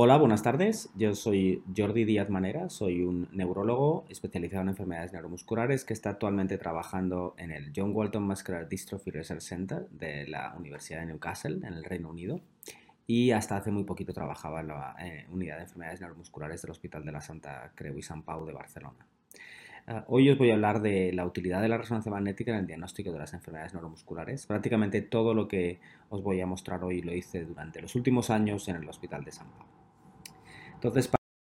Hola, buenas tardes. Yo soy Jordi Díaz Manera, soy un neurólogo especializado en enfermedades neuromusculares que está actualmente trabajando en el John Walton Muscular Dystrophy Research Center de la Universidad de Newcastle, en el Reino Unido. Y hasta hace muy poquito trabajaba en la eh, unidad de enfermedades neuromusculares del Hospital de la Santa Creu y San Pau de Barcelona. Uh, hoy os voy a hablar de la utilidad de la resonancia magnética en el diagnóstico de las enfermedades neuromusculares. Prácticamente todo lo que os voy a mostrar hoy lo hice durante los últimos años en el Hospital de San Pau. Entonces, para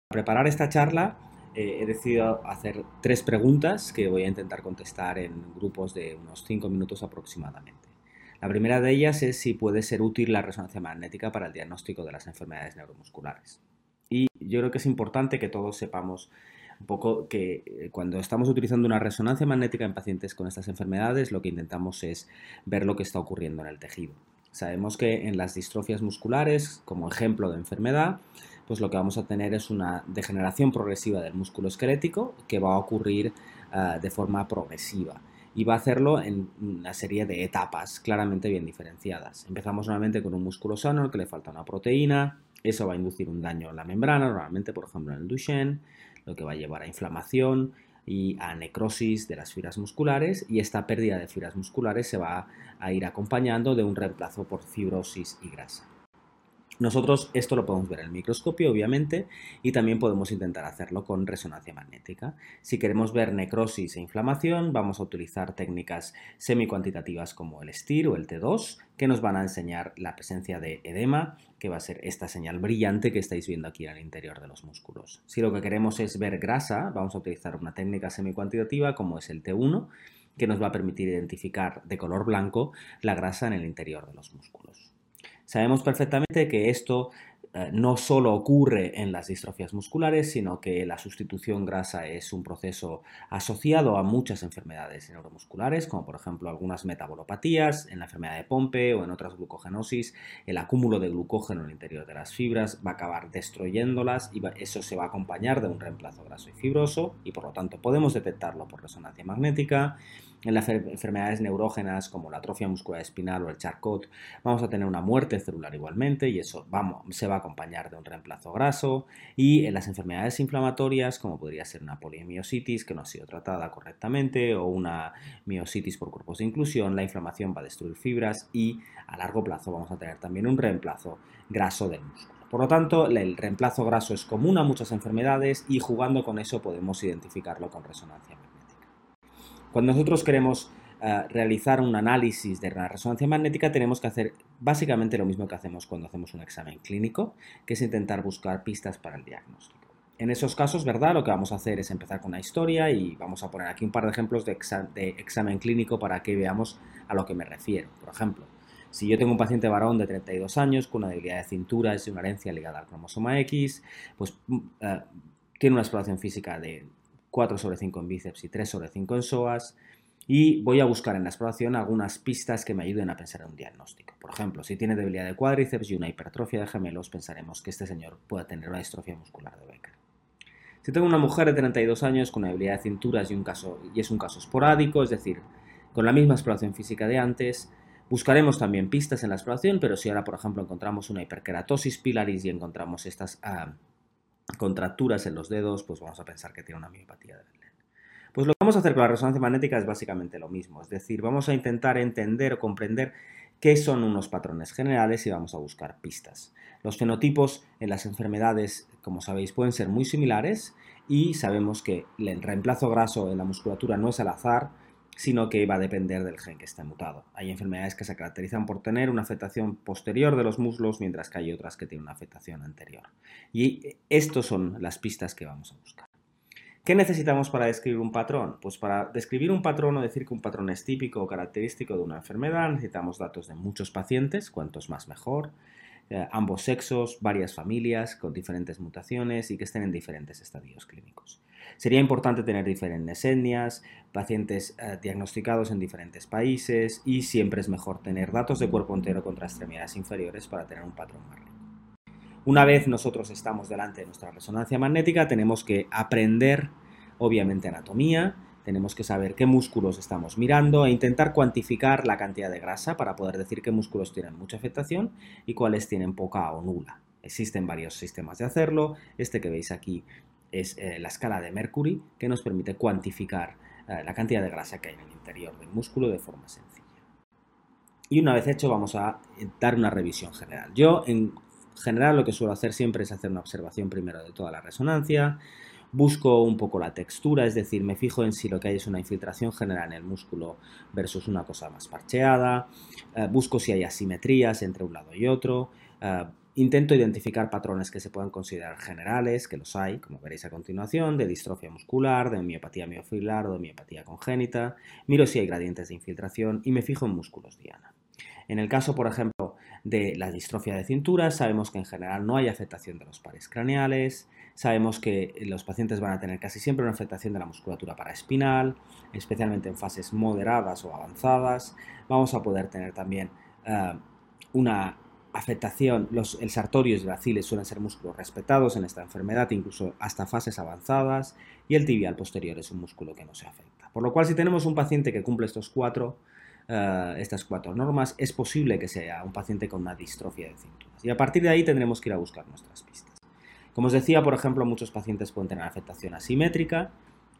preparar esta charla, eh, he decidido hacer tres preguntas que voy a intentar contestar en grupos de unos cinco minutos aproximadamente. La primera de ellas es si puede ser útil la resonancia magnética para el diagnóstico de las enfermedades neuromusculares. Y yo creo que es importante que todos sepamos un poco que eh, cuando estamos utilizando una resonancia magnética en pacientes con estas enfermedades, lo que intentamos es ver lo que está ocurriendo en el tejido. Sabemos que en las distrofias musculares, como ejemplo de enfermedad, pues lo que vamos a tener es una degeneración progresiva del músculo esquelético que va a ocurrir uh, de forma progresiva y va a hacerlo en una serie de etapas claramente bien diferenciadas. Empezamos normalmente con un músculo sano al que le falta una proteína, eso va a inducir un daño en la membrana, normalmente por ejemplo en el Duchenne, lo que va a llevar a inflamación y a necrosis de las fibras musculares y esta pérdida de fibras musculares se va a ir acompañando de un reemplazo por fibrosis y grasa. Nosotros esto lo podemos ver en el microscopio, obviamente, y también podemos intentar hacerlo con resonancia magnética. Si queremos ver necrosis e inflamación, vamos a utilizar técnicas semicuantitativas como el STIR o el T2, que nos van a enseñar la presencia de edema, que va a ser esta señal brillante que estáis viendo aquí el interior de los músculos. Si lo que queremos es ver grasa, vamos a utilizar una técnica semicuantitativa como es el T1, que nos va a permitir identificar de color blanco la grasa en el interior de los músculos. Sabemos perfectamente que esto eh, no solo ocurre en las distrofias musculares, sino que la sustitución grasa es un proceso asociado a muchas enfermedades neuromusculares, como por ejemplo algunas metabolopatías, en la enfermedad de Pompe o en otras glucogenosis, el acúmulo de glucógeno en el interior de las fibras va a acabar destruyéndolas y eso se va a acompañar de un reemplazo graso y fibroso y por lo tanto podemos detectarlo por resonancia magnética en las enfermedades neurógenas como la atrofia muscular espinal o el Charcot, vamos a tener una muerte celular igualmente y eso se va a acompañar de un reemplazo graso. Y en las enfermedades inflamatorias, como podría ser una polimiositis que no ha sido tratada correctamente o una miositis por cuerpos de inclusión, la inflamación va a destruir fibras y a largo plazo vamos a tener también un reemplazo graso del músculo. Por lo tanto, el reemplazo graso es común a muchas enfermedades y jugando con eso podemos identificarlo con resonancia cuando nosotros queremos uh, realizar un análisis de resonancia magnética, tenemos que hacer básicamente lo mismo que hacemos cuando hacemos un examen clínico, que es intentar buscar pistas para el diagnóstico. En esos casos, ¿verdad? Lo que vamos a hacer es empezar con una historia y vamos a poner aquí un par de ejemplos de, exa de examen clínico para que veamos a lo que me refiero. Por ejemplo, si yo tengo un paciente varón de 32 años con una debilidad de cintura, es una herencia ligada al cromosoma X, pues uh, tiene una exploración física de 4 sobre 5 en bíceps y 3 sobre 5 en psoas. Y voy a buscar en la exploración algunas pistas que me ayuden a pensar en un diagnóstico. Por ejemplo, si tiene debilidad de cuádriceps y una hipertrofia de gemelos, pensaremos que este señor pueda tener una distrofia muscular de Becker. Si tengo una mujer de 32 años con una debilidad de cinturas y, un caso, y es un caso esporádico, es decir, con la misma exploración física de antes, Buscaremos también pistas en la exploración, pero si ahora, por ejemplo, encontramos una hiperkeratosis pilaris y encontramos estas ah, contracturas en los dedos, pues vamos a pensar que tiene una miopatía de Verlaine. Pues lo que vamos a hacer con la resonancia magnética es básicamente lo mismo, es decir, vamos a intentar entender o comprender qué son unos patrones generales y vamos a buscar pistas. Los fenotipos en las enfermedades, como sabéis, pueden ser muy similares y sabemos que el reemplazo graso en la musculatura no es al azar, sino que va a depender del gen que está mutado. Hay enfermedades que se caracterizan por tener una afectación posterior de los muslos, mientras que hay otras que tienen una afectación anterior. Y estas son las pistas que vamos a buscar. ¿Qué necesitamos para describir un patrón? Pues para describir un patrón o decir que un patrón es típico o característico de una enfermedad necesitamos datos de muchos pacientes, cuantos más mejor, eh, ambos sexos, varias familias con diferentes mutaciones y que estén en diferentes estadios clínicos. Sería importante tener diferentes etnias, pacientes eh, diagnosticados en diferentes países y siempre es mejor tener datos de cuerpo entero contra extremidades inferiores para tener un patrón más rico. Una vez nosotros estamos delante de nuestra resonancia magnética, tenemos que aprender, obviamente, anatomía, tenemos que saber qué músculos estamos mirando e intentar cuantificar la cantidad de grasa para poder decir qué músculos tienen mucha afectación y cuáles tienen poca o nula. Existen varios sistemas de hacerlo. Este que veis aquí es eh, la escala de Mercury, que nos permite cuantificar eh, la cantidad de grasa que hay en el interior del músculo de forma sencilla. Y una vez hecho vamos a dar una revisión general. Yo en general lo que suelo hacer siempre es hacer una observación primero de toda la resonancia, busco un poco la textura, es decir, me fijo en si lo que hay es una infiltración general en el músculo versus una cosa más parcheada, eh, busco si hay asimetrías entre un lado y otro, eh, intento identificar patrones que se puedan considerar generales, que los hay, como veréis a continuación, de distrofia muscular, de miopatía miofilar o de miopatía congénita, miro si hay gradientes de infiltración y me fijo en músculos diana. En el caso, por ejemplo, de la distrofia de cintura, sabemos que en general no hay afectación de los pares craneales, sabemos que los pacientes van a tener casi siempre una afectación de la musculatura paraespinal, especialmente en fases moderadas o avanzadas. Vamos a poder tener también eh, una afectación, los, el sartorio y el suelen ser músculos respetados en esta enfermedad, incluso hasta fases avanzadas, y el tibial posterior es un músculo que no se afecta. Por lo cual, si tenemos un paciente que cumple estos cuatro, eh, estas cuatro normas, es posible que sea un paciente con una distrofia de cinturas. Y a partir de ahí tendremos que ir a buscar nuestras pistas. Como os decía, por ejemplo, muchos pacientes pueden tener afectación asimétrica.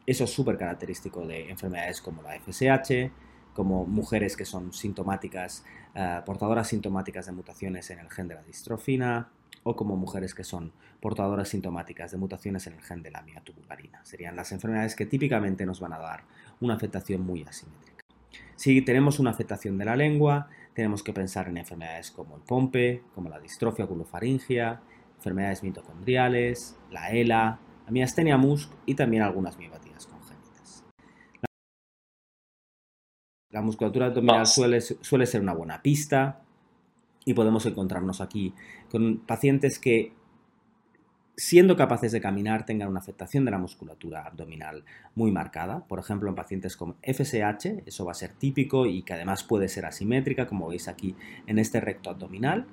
Eso es súper característico de enfermedades como la FSH, como mujeres que son sintomáticas, eh, portadoras sintomáticas de mutaciones en el gen de la distrofina, o como mujeres que son portadoras sintomáticas de mutaciones en el gen de la miotubularina. Serían las enfermedades que típicamente nos van a dar una afectación muy asimétrica. Si tenemos una afectación de la lengua, tenemos que pensar en enfermedades como el POMPE, como la distrofia oculofaringea, enfermedades mitocondriales, la ELA, la miastenia MUSC y también algunas miopatías La musculatura abdominal suele, suele ser una buena pista y podemos encontrarnos aquí con pacientes que siendo capaces de caminar tengan una afectación de la musculatura abdominal muy marcada. Por ejemplo, en pacientes con FSH, eso va a ser típico y que además puede ser asimétrica, como veis aquí en este recto abdominal.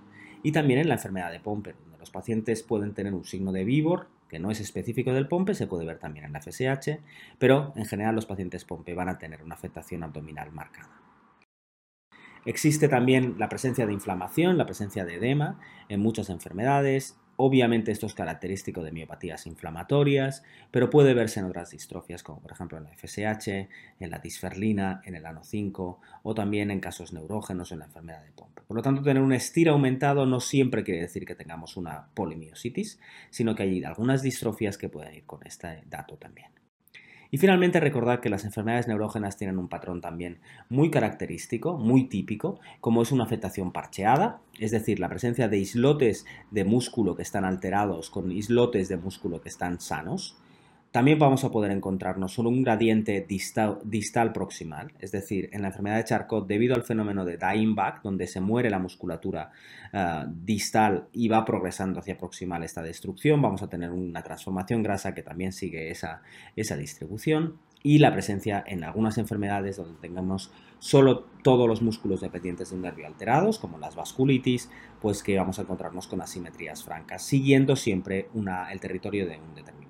Y también en la enfermedad de Pompe, donde los pacientes pueden tener un signo de víbor, que no es específico del Pompe, se puede ver también en la FSH, pero en general los pacientes Pompe van a tener una afectación abdominal marcada. Existe también la presencia de inflamación, la presencia de edema en muchas enfermedades, Obviamente esto es característico de miopatías inflamatorias, pero puede verse en otras distrofias como por ejemplo en la FSH, en la disferlina, en el ano 5 o también en casos neurógenos en la enfermedad de Pompe. Por lo tanto, tener un estiro aumentado no siempre quiere decir que tengamos una polimiositis, sino que hay algunas distrofias que pueden ir con este dato también. Y finalmente recordar que las enfermedades neurógenas tienen un patrón también muy característico, muy típico, como es una afectación parcheada, es decir, la presencia de islotes de músculo que están alterados con islotes de músculo que están sanos. También vamos a poder encontrarnos solo un gradiente distal, proximal, es decir, en la enfermedad de Charcot, debido al fenómeno de dying back, donde se muere la musculatura eh, distal y va progresando hacia proximal esta destrucción, vamos a tener una transformación grasa que también sigue esa, esa distribución y la presencia en algunas enfermedades donde tengamos solo todos los músculos dependientes de un nervio alterados, como las vasculitis, pues que vamos a encontrarnos con asimetrías francas, siguiendo siempre el territorio de un determinado.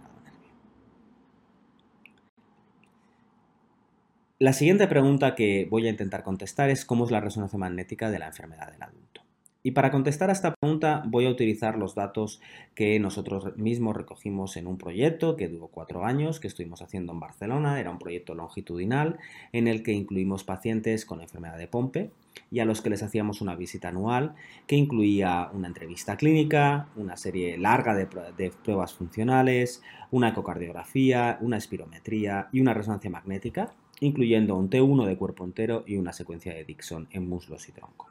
La siguiente pregunta que voy a intentar contestar es cómo es la resonancia magnética de la enfermedad del adulto. Y para contestar a esta pregunta voy a utilizar los datos que nosotros mismos recogimos en un proyecto que duró cuatro años, que estuvimos haciendo en Barcelona. Era un proyecto longitudinal en el que incluimos pacientes con enfermedad de Pompe y a los que les hacíamos una visita anual que incluía una entrevista clínica, una serie larga de, de pruebas funcionales, una ecocardiografía, una espirometría y una resonancia magnética incluyendo un T1 de cuerpo entero y una secuencia de Dixon en muslos y tronco.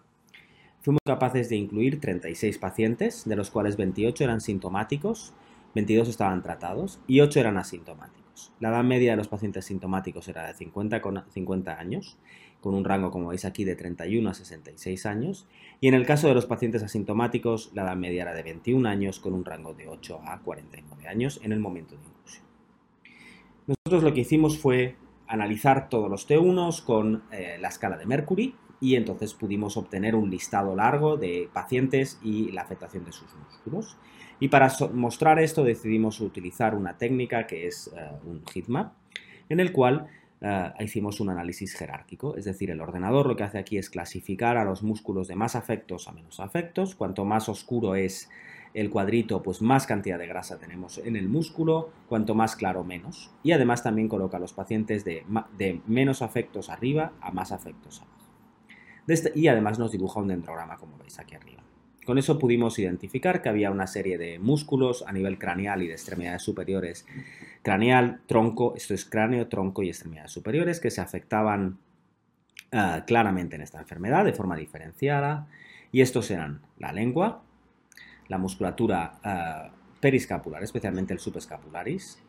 Fuimos capaces de incluir 36 pacientes, de los cuales 28 eran sintomáticos, 22 estaban tratados y 8 eran asintomáticos. La edad media de los pacientes sintomáticos era de 50, 50 años, con un rango, como veis aquí, de 31 a 66 años, y en el caso de los pacientes asintomáticos, la edad media era de 21 años, con un rango de 8 a 49 años en el momento de inclusión. Nosotros lo que hicimos fue analizar todos los T1s con eh, la escala de Mercury y entonces pudimos obtener un listado largo de pacientes y la afectación de sus músculos. Y para mostrar esto decidimos utilizar una técnica que es eh, un heatmap, en el cual eh, hicimos un análisis jerárquico, es decir, el ordenador lo que hace aquí es clasificar a los músculos de más afectos a menos afectos, cuanto más oscuro es el cuadrito, pues más cantidad de grasa tenemos en el músculo, cuanto más claro menos. Y además también coloca a los pacientes de, menos afectos arriba a más afectos abajo. Este, y además nos dibuja un dendrograma como veis aquí arriba. Con eso pudimos identificar que había una serie de músculos a nivel craneal y de extremidades superiores. Craneal, tronco, esto es cráneo, tronco y extremidades superiores que se afectaban ah, claramente en esta enfermedad de forma diferenciada. Y estos eran la lengua, la musculatura uh, periscapular, especialmente el subescapularis,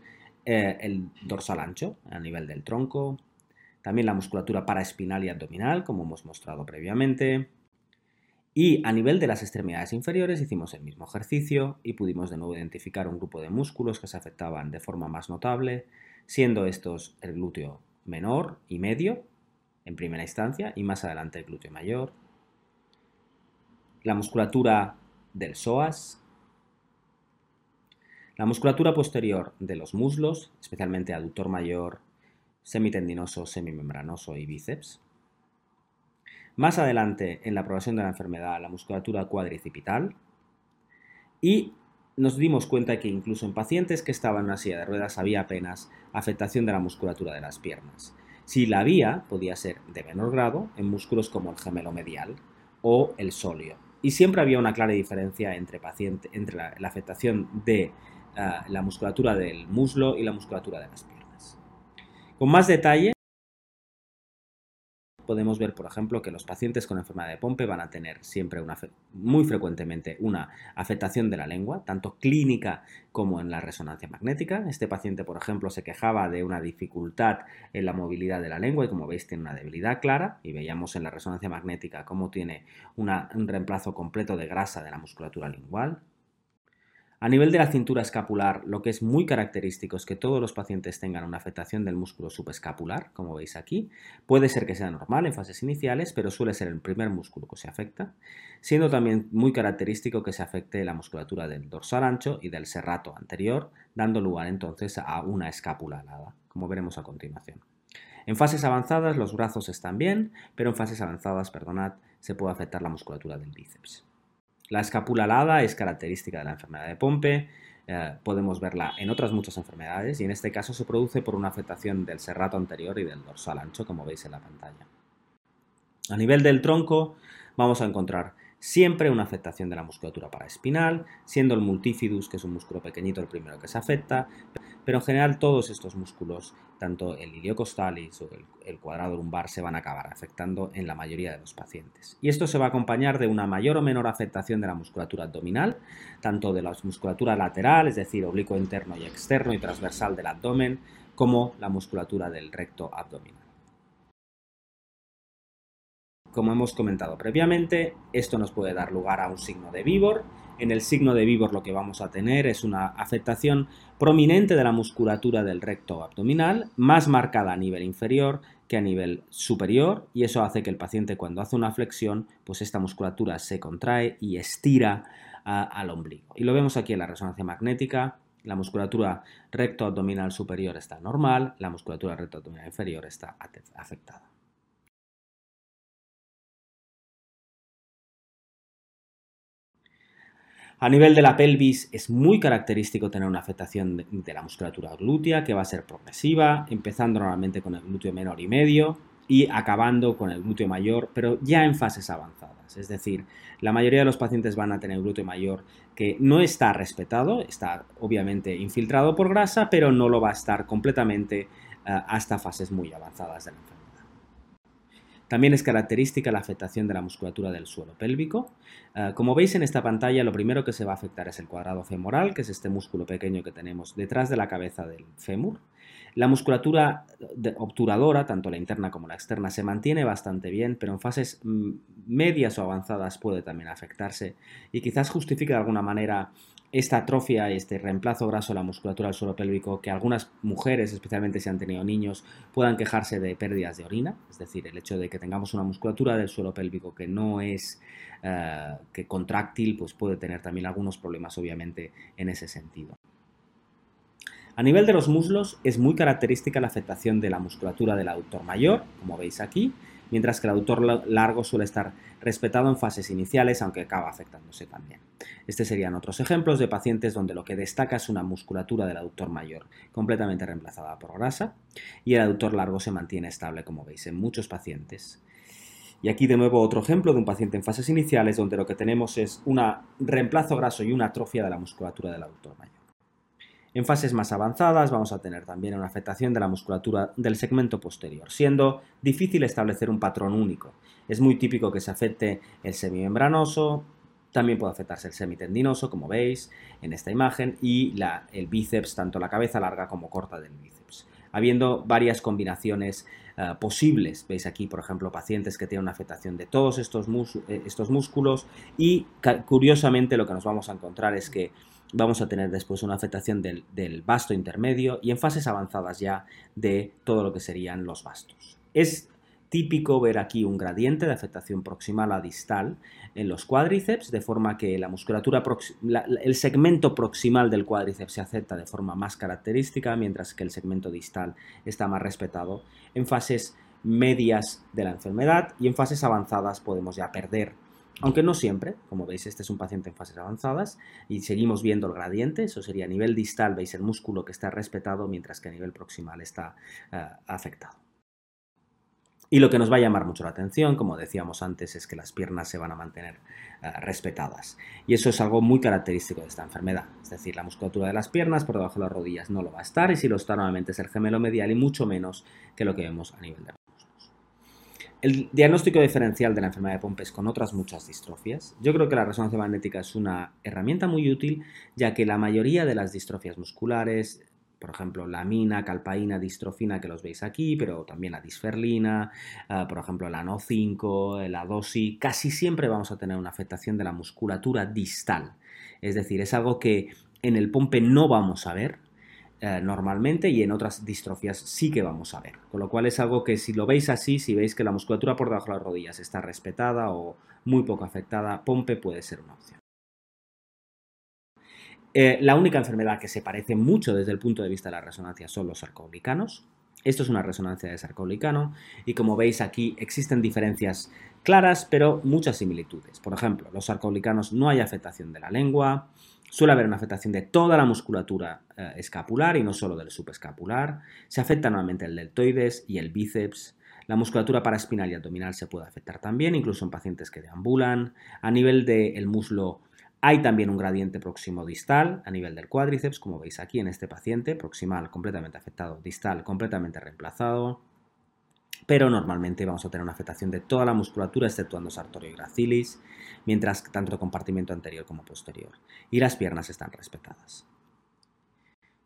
eh, el dorsal ancho a nivel del tronco, también la musculatura paraespinal y abdominal, como hemos mostrado previamente. Y a nivel de las extremidades inferiores hicimos el mismo ejercicio y pudimos de nuevo identificar un grupo de músculos que se afectaban de forma más notable, siendo estos el glúteo menor y medio en primera instancia y más adelante el glúteo mayor, la musculatura del psoas, la musculatura posterior de los muslos, especialmente aductor mayor, semitendinoso, semimembranoso y bíceps. Más adelante, en la progresión de la enfermedad, la musculatura cuadricipital. Y nos dimos cuenta que incluso en pacientes que estaban en una silla de ruedas había apenas afectación de la musculatura de las piernas. Si la había, podía ser de menor grado en músculos como el gemelo medial o el sóleo. Y siempre había una clara diferencia entre, paciente, entre la, afectación de ah, la musculatura del muslo y la musculatura de las piernas. Con más detalle, podemos ver, por ejemplo, que los pacientes con enfermedad de Pompe van a tener siempre una, muy frecuentemente una afectación de la lengua, tanto clínica como en la resonancia magnética. Este paciente, por ejemplo, se quejaba de una dificultad en la movilidad de la lengua y como veis tiene una debilidad clara y veíamos en la resonancia magnética cómo tiene un reemplazo completo de grasa de la musculatura lingual. A nivel de la cintura escapular, lo que es muy característico es que todos los pacientes tengan una afectación del músculo subescapular, como veis aquí. Puede ser que sea normal en fases iniciales, pero suele ser el primer músculo que se afecta, siendo también muy característico que se afecte la musculatura del dorsal ancho y del serrato anterior, dando lugar entonces a una escápula alada, como veremos a continuación. En fases avanzadas los brazos están bien, pero en fases avanzadas, perdonad, se puede afectar la musculatura del bíceps. La escápula alada es característica de la enfermedad de Pompe, eh, podemos verla en otras muchas enfermedades y en este caso se produce por una afectación del serrato anterior y del dorsal ancho, como veis en la pantalla. A nivel del tronco vamos a encontrar siempre una afectación de la musculatura paraespinal, siendo el multifidus, que es un músculo pequeñito, el primero que se afecta, pero en general todos estos músculos, tanto el iliocostalis o el, cuadrado lumbar, se van a acabar afectando en la mayoría de los pacientes. Y esto se va a acompañar de una mayor o menor afectación de la musculatura abdominal, tanto de la musculatura lateral, es decir, oblicuo interno y externo y transversal del abdomen, como la musculatura del recto abdominal. Como hemos comentado previamente, esto nos puede dar lugar a un signo de Vivor. En el signo de Vivor lo que vamos a tener es una afectación prominente de la musculatura del recto abdominal, más marcada a nivel inferior que a nivel superior, y eso hace que el paciente cuando hace una flexión, pues esta musculatura se contrae y estira al ombligo. Y lo vemos aquí en la resonancia magnética, la musculatura recto abdominal superior está normal, la musculatura recto abdominal inferior está afectada. A nivel de la pelvis es muy característico tener una afectación de, la musculatura glútea que va a ser progresiva, empezando normalmente con el glúteo menor y medio y acabando con el glúteo mayor, pero ya en fases avanzadas. Es decir, la mayoría de los pacientes van a tener glúteo mayor que no está respetado, está obviamente infiltrado por grasa, pero no lo va a estar completamente eh, hasta fases muy avanzadas de la enfermedad. También es característica la afectación de la musculatura del suelo pélvico. Eh, como veis en esta pantalla, lo primero que se va a afectar es el cuadrado femoral, que es este músculo pequeño que tenemos detrás de la cabeza del fémur. La musculatura obturadora, tanto la interna como la externa, se mantiene bastante bien, pero en fases mm, medias o avanzadas puede también afectarse y quizás justifique de alguna manera esta atrofia este reemplazo graso de la musculatura del suelo pélvico que algunas mujeres, especialmente si han tenido niños, puedan quejarse de pérdidas de orina, es decir, el hecho de que tengamos una musculatura del suelo pélvico que no es eh, que contráctil, pues puede tener también algunos problemas obviamente en ese sentido. A nivel de los muslos es muy característica la afectación de la musculatura del aductor mayor, como veis aquí, mientras que el aductor largo suele estar respetado en fases iniciales, aunque acaba afectándose también. Estos serían otros ejemplos de pacientes donde lo que destaca es una musculatura del aductor mayor completamente reemplazada por grasa y el aductor largo se mantiene estable, como veis, en muchos pacientes. Y aquí de nuevo otro ejemplo de un paciente en fases iniciales donde lo que tenemos es un reemplazo graso y una atrofia de la musculatura del aductor mayor. En fases más avanzadas vamos a tener también una afectación de la musculatura del segmento posterior, siendo difícil establecer un patrón único. Es muy típico que se afecte el semimembranoso, también puede afectarse el semitendinoso, como veis en esta imagen, y el bíceps, tanto la cabeza larga como corta del bíceps. Habiendo varias combinaciones eh, posibles, veis aquí, por ejemplo, pacientes que tienen una afectación de todos estos, eh, estos músculos y curiosamente lo que nos vamos a encontrar es que vamos a tener después una afectación del, del vasto intermedio y en fases avanzadas ya de todo lo que serían los vastos. Es típico ver aquí un gradiente de afectación proximal a distal en los cuádriceps, de forma que la musculatura, el segmento proximal del cuádriceps se acepta de forma más característica, mientras que el segmento distal está más respetado en fases medias de la enfermedad y en fases avanzadas podemos ya perder aunque no siempre, como veis, este es un paciente en fases avanzadas y seguimos viendo el gradiente, eso sería a nivel distal, veis el músculo que está respetado, mientras que a nivel proximal está eh, afectado. Y lo que nos va a llamar mucho la atención, como decíamos antes, es que las piernas se van a mantener eh, respetadas. Y eso es algo muy característico de esta enfermedad. Es decir, la musculatura de las piernas por debajo de las rodillas no lo va a estar y si lo está nuevamente es el gemelo medial y mucho menos que lo que vemos a nivel de el diagnóstico diferencial de la enfermedad de Pompes con otras muchas distrofias. Yo creo que la resonancia magnética es una herramienta muy útil, ya que la mayoría de las distrofias musculares, por ejemplo, la mina, calpaína, distrofina, que los veis aquí, pero también la disferlina, ah, por ejemplo, la NO5, la DOSI, casi siempre vamos a tener una afectación de la musculatura distal. Es decir, es algo que en el pompe no vamos a ver, eh, normalmente y en otras distrofías sí que vamos a ver. Con lo cual es algo que si lo veis así, si veis que la musculatura por debajo de las rodillas está respetada o muy poco afectada, POMPE puede ser una opción. Eh, la única enfermedad que se parece mucho desde el punto de vista de la resonancia son los sarcoglicanos. Esto es una resonancia de sarcoglicano y como veis aquí existen diferencias claras pero muchas similitudes. Por ejemplo, los sarcoglicanos no hay afectación de la lengua, Suele haber una afectación de toda la musculatura eh, escapular y no solo del subescapular. Se afecta normalmente el deltoides y el bíceps. La musculatura paraespinal y abdominal se puede afectar también, incluso en pacientes que deambulan. A nivel del muslo hay también un gradiente próximo distal a nivel del cuádriceps, como veis aquí en este paciente, proximal completamente afectado, distal completamente reemplazado pero normalmente vamos a tener una afectación de toda la musculatura exceptuando sartorio y gracilis, mientras tanto el compartimento anterior como posterior. Y las piernas están respetadas.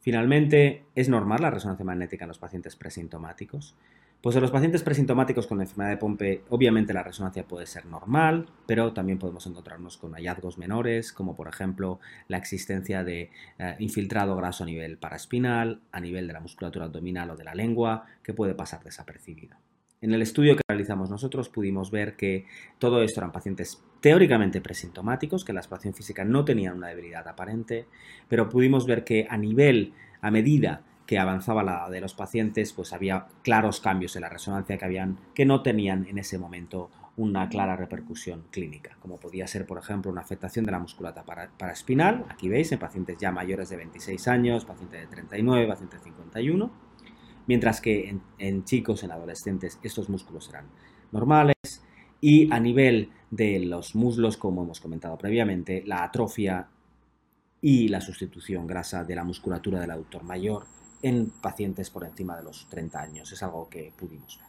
Finalmente, ¿es normal la resonancia magnética en los pacientes presintomáticos? Pues en los pacientes presintomáticos con enfermedad de Pompe, obviamente la resonancia puede ser normal, pero también podemos encontrarnos con hallazgos menores, como por ejemplo la existencia de eh, infiltrado graso a nivel paraespinal, a nivel de la musculatura abdominal o de la lengua, que puede pasar desapercibido. En el estudio que realizamos nosotros pudimos ver que todo esto eran pacientes teóricamente presintomáticos, que la exploración física no tenían una debilidad aparente, pero pudimos ver que a nivel, a medida que avanzaba la de los pacientes, pues había claros cambios en la resonancia que, habían, que no tenían en ese momento una clara repercusión clínica, como podía ser, por ejemplo, una afectación de la musculatura paraespinal, aquí veis, en pacientes ya mayores de 26 años, pacientes de 39, pacientes de 51, mientras que en, chicos, en adolescentes, estos músculos serán normales. Y a nivel de los muslos, como hemos comentado previamente, la atrofia y la sustitución grasa de la musculatura del aductor mayor en pacientes por encima de los 30 años. Es algo que pudimos ver.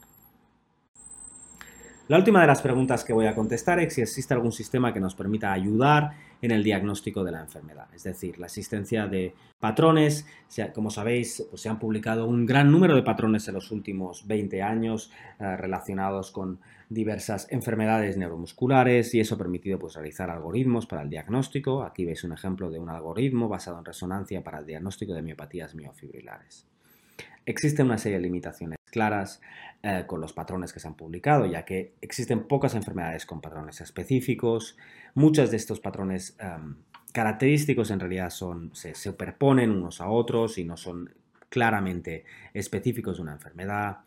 La última de las preguntas que voy a contestar es si existe algún sistema que nos permita ayudar en el diagnóstico de la enfermedad, es decir, la existencia de patrones. Como sabéis, pues se han publicado un gran número de patrones en los últimos 20 años eh, relacionados con diversas enfermedades neuromusculares y eso ha permitido pues, realizar algoritmos para el diagnóstico. Aquí veis un ejemplo de un algoritmo basado en resonancia para el diagnóstico de miopatías miofibrilares. Existen una serie de limitaciones claras eh, con los patrones que se han publicado, ya que existen pocas enfermedades con patrones específicos. Muchos de estos patrones em, característicos en realidad son, se superponen unos a otros y no son claramente específicos de una enfermedad.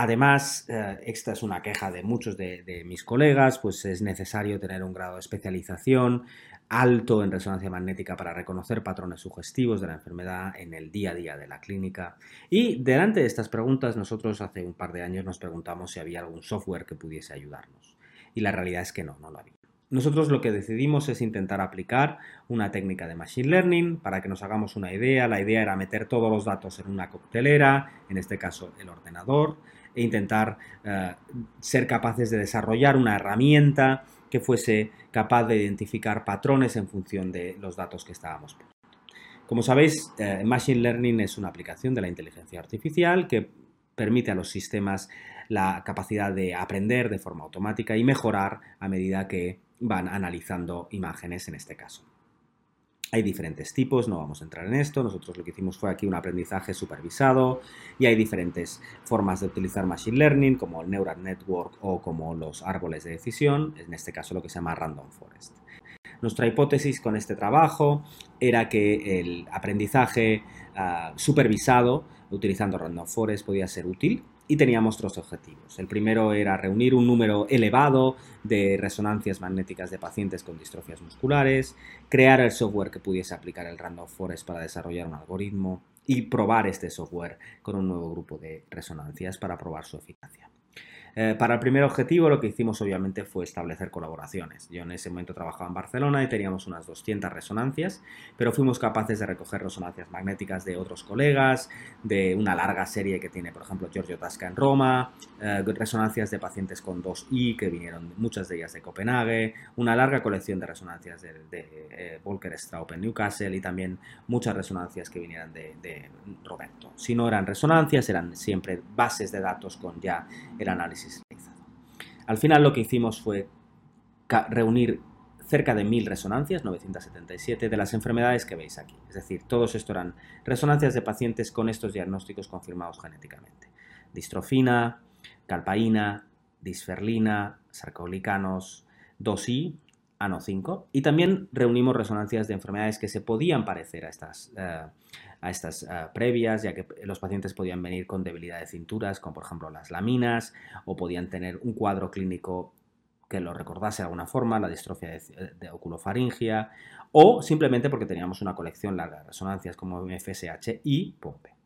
Además, eh, esta es una queja de muchos de, mis colegas, pues es necesario tener un grado de especialización alto en resonancia magnética para reconocer patrones sugestivos de la enfermedad en el día a día de la clínica. Y delante de estas preguntas, nosotros hace un par de años nos preguntamos si había algún software que pudiese ayudarnos. Y la realidad es que no, no lo había. Nosotros lo que decidimos es intentar aplicar una técnica de Machine Learning para que nos hagamos una idea. La idea era meter todos los datos en una coctelera, en este caso el ordenador, e intentar eh, ser capaces de desarrollar una herramienta que fuese capaz de identificar patrones en función de los datos que estábamos poniendo. Como sabéis, eh, Machine Learning es una aplicación de la inteligencia artificial que permite a los sistemas la capacidad de aprender de forma automática y mejorar a medida que van analizando imágenes en este caso. Hay diferentes tipos, no vamos a entrar en esto, nosotros lo que hicimos fue aquí un aprendizaje supervisado y hay diferentes formas de utilizar Machine Learning como el Neural Network o como los árboles de decisión, en este caso lo que se llama Random Forest. Nuestra hipótesis con este trabajo era que el aprendizaje ah, supervisado utilizando Random Forest podía ser útil y teníamos tres objetivos. El primero era reunir un número elevado de resonancias magnéticas de pacientes con distrofias musculares, crear el software que pudiese aplicar el Random Forest para desarrollar un algoritmo y probar este software con un nuevo grupo de resonancias para probar su eficacia. Eh, para el primer objetivo lo que hicimos obviamente fue establecer colaboraciones. Yo en ese momento trabajaba en Barcelona y teníamos unas 200 resonancias, pero fuimos capaces de recoger resonancias magnéticas de otros colegas, de una larga serie que tiene, por ejemplo, Giorgio Tasca en Roma, eh, resonancias de pacientes con 2I que vinieron, muchas de ellas de Copenhague, una larga colección de resonancias de, eh, Volker Straub en Newcastle y también muchas resonancias que vinieran de, de Roberto. Si no eran resonancias, eran siempre bases de datos con ya el análisis al final lo que hicimos fue reunir cerca de 1000 resonancias, 977, de las enfermedades que veis aquí. Es decir, todos estos eran resonancias de pacientes con estos diagnósticos confirmados genéticamente. Distrofina, calpaína, disferlina, sarcoglicanos, 2I, ANO5. Y también reunimos resonancias de enfermedades que se podían parecer a estas, eh, a estas previas, ya que los pacientes podían venir con debilidad de cinturas, como por ejemplo las laminas, o podían tener un cuadro clínico que lo recordase de alguna forma, la distrofia de, de oculofaringia, o simplemente porque teníamos una colección larga de resonancias como FSH y POMPE.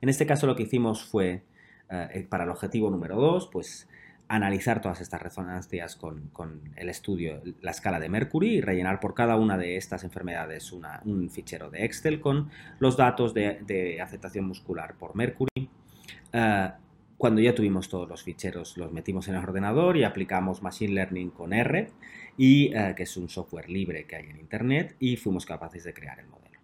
En este caso lo que hicimos fue, eh, para el objetivo número 2, pues analizar todas estas resonancias con, el estudio, la escala de Mercury y rellenar por cada una de estas enfermedades un fichero de Excel con los datos de, aceptación muscular por Mercury. Eh, cuando ya tuvimos todos los ficheros, los metimos en el ordenador y aplicamos Machine Learning con R, y, eh, que es un software libre que hay en Internet, y fuimos capaces de crear el modelo.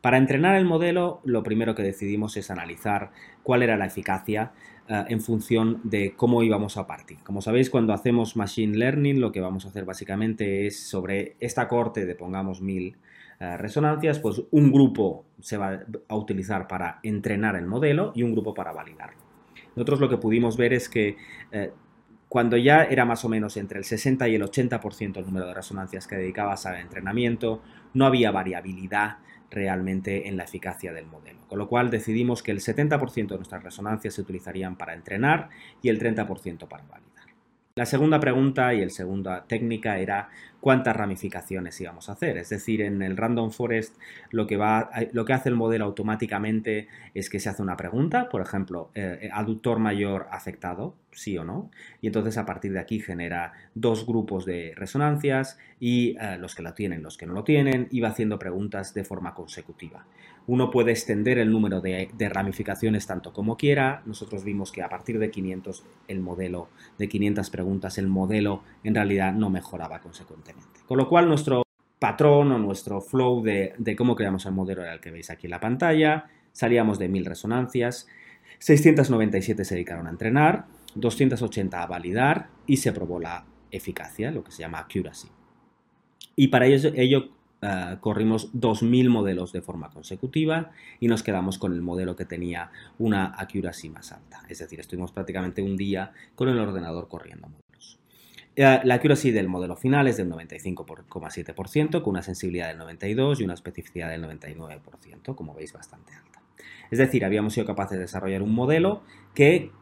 Para entrenar el modelo, lo primero que decidimos es analizar cuál era la eficacia eh, en función de cómo íbamos a partir. Como sabéis, cuando hacemos Machine Learning, lo que vamos a hacer básicamente es sobre esta corte de, pongamos, mil eh, resonancias, pues un grupo se va a utilizar para entrenar el modelo y un grupo para validarlo. Nosotros lo que pudimos ver es que eh, cuando ya era más o menos entre el 60 y el 80% el número de resonancias que dedicabas al entrenamiento, no había variabilidad realmente en la eficacia del modelo. Con lo cual decidimos que el 70% de nuestras resonancias se utilizarían para entrenar y el 30% para validar. La segunda pregunta y la segunda técnica era cuántas ramificaciones íbamos a hacer. Es decir, en el Random Forest lo que, va, lo que hace el modelo automáticamente es que se hace una pregunta, por ejemplo, eh, aductor mayor afectado, sí o no, y entonces a partir de aquí genera dos grupos de resonancias y eh, los que lo tienen, los que no lo tienen, y va haciendo preguntas de forma consecutiva. Uno puede extender el número de, ramificaciones tanto como quiera. Nosotros vimos que a partir de 500 el modelo, de 500 preguntas, el modelo en realidad no mejoraba consecuentemente. Con lo cual nuestro patrón o nuestro flow de, cómo creamos el modelo era el que veis aquí en la pantalla. Salíamos de 1000 resonancias, 697 se dedicaron a entrenar, 280 a validar y se probó la eficacia, lo que se llama accuracy. Y para ello, eh, corrimos 2.000 modelos de forma consecutiva y nos quedamos con el modelo que tenía una accuracy más alta. Es decir, estuvimos prácticamente un día con el ordenador corriendo la accuracy del modelo final es del 95,7%, con una sensibilidad del 92% y una especificidad del 99%, como veis bastante alta. Es decir, habíamos sido capaces de desarrollar un modelo que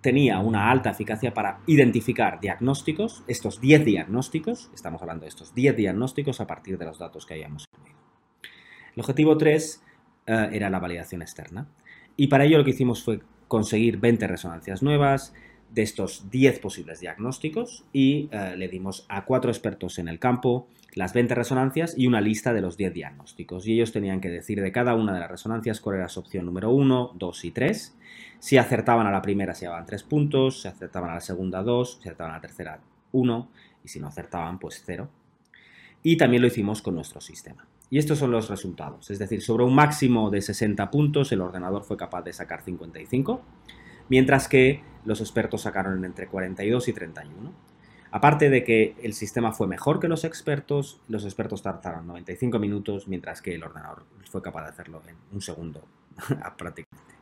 tenía una alta eficacia para identificar diagnósticos, estos 10 diagnósticos, estamos hablando de estos 10 diagnósticos a partir de los datos que habíamos obtenido. El objetivo 3 eh, era la validación externa y para ello lo que hicimos fue conseguir 20 resonancias nuevas, de estos 10 posibles diagnósticos y eh, le dimos a cuatro expertos en el campo las 20 resonancias y una lista de los 10 diagnósticos. Y ellos tenían que decir de cada una de las resonancias cuál era su opción número 1, 2 y 3. Si acertaban a la primera se llevaban 3 puntos, si acertaban a la segunda 2, si acertaban a la tercera 1 y si no acertaban pues 0. Y también lo hicimos con nuestro sistema. Y estos son los resultados. Es decir, sobre un máximo de 60 puntos el ordenador fue capaz de sacar 55 mientras que los expertos sacaron entre 42 y 31. Aparte de que el sistema fue mejor que los expertos, los expertos tardaron 95 minutos, mientras que el ordenador fue capaz de hacerlo en un segundo prácticamente.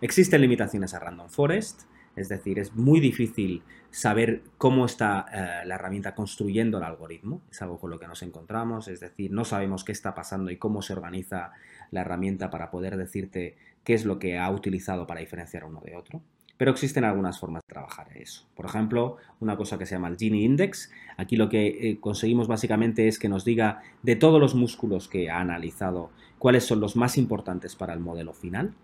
Existen limitaciones a Random Forest, es decir, es muy difícil saber cómo está eh, la herramienta construyendo el algoritmo, es algo con lo que nos encontramos, es decir, no sabemos qué está pasando y cómo se organiza la herramienta para poder decirte qué es lo que ha utilizado para diferenciar uno de otro. Pero existen algunas formas de trabajar eso. Por ejemplo, una cosa que se llama el Gini Index. Aquí lo que eh, conseguimos básicamente es que nos diga de todos los músculos que ha analizado cuáles son los más importantes para el modelo final.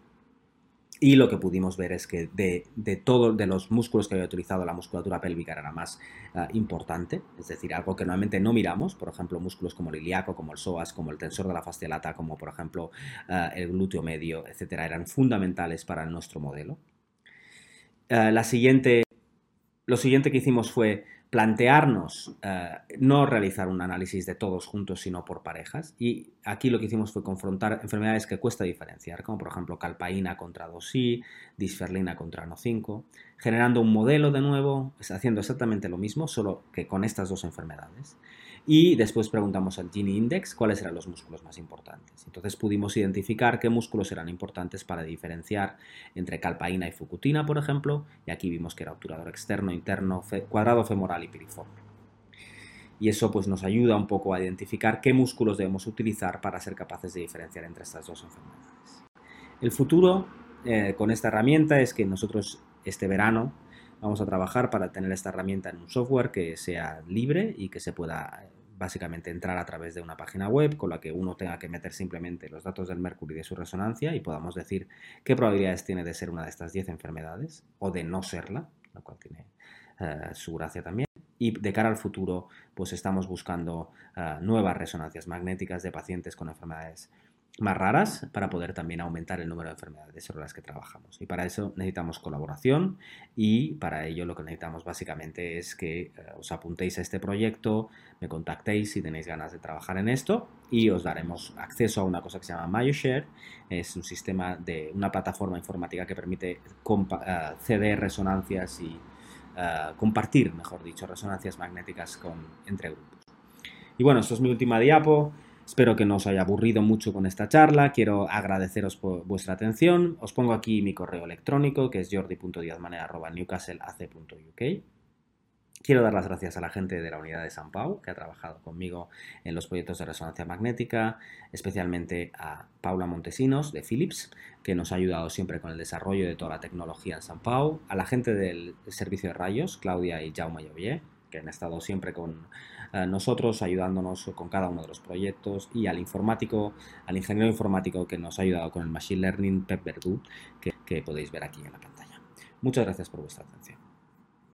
Y lo que pudimos ver es que de, de todos de los músculos que había utilizado, la musculatura pélvica era la más ah, importante, es decir, algo que normalmente no miramos, por ejemplo, músculos como el ilíaco, como el psoas, como el tensor de la fascia lata, como por ejemplo ah, el glúteo medio, etcétera, eran fundamentales para nuestro modelo. Ah, la siguiente, lo siguiente que hicimos fue plantearnos eh, no realizar un análisis de todos juntos, sino por parejas. Y aquí lo que hicimos fue confrontar enfermedades que cuesta diferenciar, como por ejemplo calpaína contra 2I, disferlina contra NO5, generando un modelo de nuevo, haciendo exactamente lo mismo, solo que con estas dos enfermedades. Y después preguntamos al Gini Index cuáles eran los músculos más importantes. Entonces pudimos identificar qué músculos eran importantes para diferenciar entre calpaína y fucutina, por ejemplo, y aquí vimos que era obturador externo, interno, cuadrado femoral y piriforme. Y eso pues nos ayuda un poco a identificar qué músculos debemos utilizar para ser capaces de diferenciar entre estas dos enfermedades. El futuro eh, con esta herramienta es que nosotros este verano vamos a trabajar para tener esta herramienta en un software que sea libre y que se pueda básicamente entrar a través de una página web con la que uno tenga que meter simplemente los datos del mercurio y de su resonancia y podamos decir qué probabilidades tiene de ser una de estas 10 enfermedades o de no serla, lo cual tiene eh, su gracia también. Y de cara al futuro, pues estamos buscando eh, nuevas resonancias magnéticas de pacientes con enfermedades más raras para poder también aumentar el número de enfermedades sobre las que trabajamos. Y para eso necesitamos colaboración y para ello lo que necesitamos básicamente es que eh, os apuntéis a este proyecto, me contactéis si tenéis ganas de trabajar en esto y os daremos acceso a una cosa que se llama MyoShare. Es un sistema de una plataforma informática que permite uh, ceder resonancias y eh, compartir, mejor dicho, resonancias magnéticas con, entre grupos. Y bueno, esto es mi última diapo. Espero que no os haya aburrido mucho con esta charla. Quiero agradeceros por vuestra atención. Os pongo aquí mi correo electrónico, que es jordi.diazmanera.newcastleac.uk. Quiero dar las gracias a la gente de la unidad de San Pau, que ha trabajado conmigo en los proyectos de resonancia magnética, especialmente a Paula Montesinos de Philips, que nos ha ayudado siempre con el desarrollo de toda la tecnología en San Pau, a la gente del servicio de rayos, Claudia y Jaume Llovier, que han estado siempre con nosotros ayudándonos con cada uno de los proyectos y al informático, al ingeniero informático que nos ha ayudado con el Machine Learning, Pep Verdú, que podéis ver aquí en la pantalla. Muchas gracias por vuestra atención.